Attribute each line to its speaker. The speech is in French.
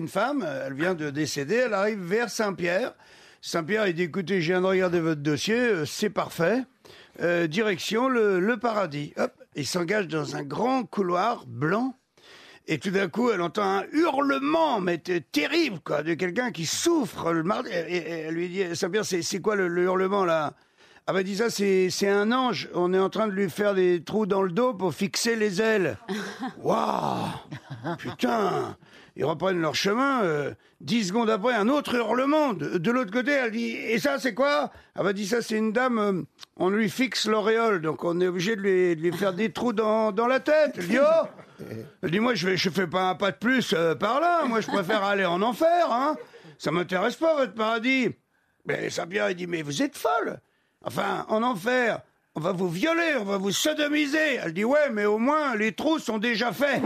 Speaker 1: une femme, elle vient de décéder, elle arrive vers Saint-Pierre. Saint-Pierre, il dit, écoutez, je viens de regarder votre dossier, euh, c'est parfait. Euh, direction le, le paradis. Hop, il s'engage dans un grand couloir blanc. Et tout d'un coup, elle entend un hurlement, mais terrible, quoi, de quelqu'un qui souffre le mardi. Et, et elle lui dit, Saint-Pierre, c'est c'est quoi le, le hurlement, là? Ah bah, dit ça, c'est c'est un ange. On est en train de lui faire des trous dans le dos pour fixer les ailes. Waouh Putain Ils reprennent leur chemin. euh, dix secondes après, un autre hurlement. De, l'autre côté, elle dit Et ça, c'est quoi? Ah bah, dit ça, c'est une dame. euh, on lui fixe l'auréole, donc on est obligé de lui, faire des trous dans, la tête. Elle dit Oh Elle dit Moi, je, vais, fais pas un pas de plus euh, par là. Moi, je préfère aller en enfer. Hein. Ça m'intéresse pas, votre paradis. Mais Saint-Pierre, il dit Mais vous êtes folle Enfin, en enfer. On va vous violer, on va vous sodomiser. Elle dit ouais, mais au moins les trous sont déjà faits.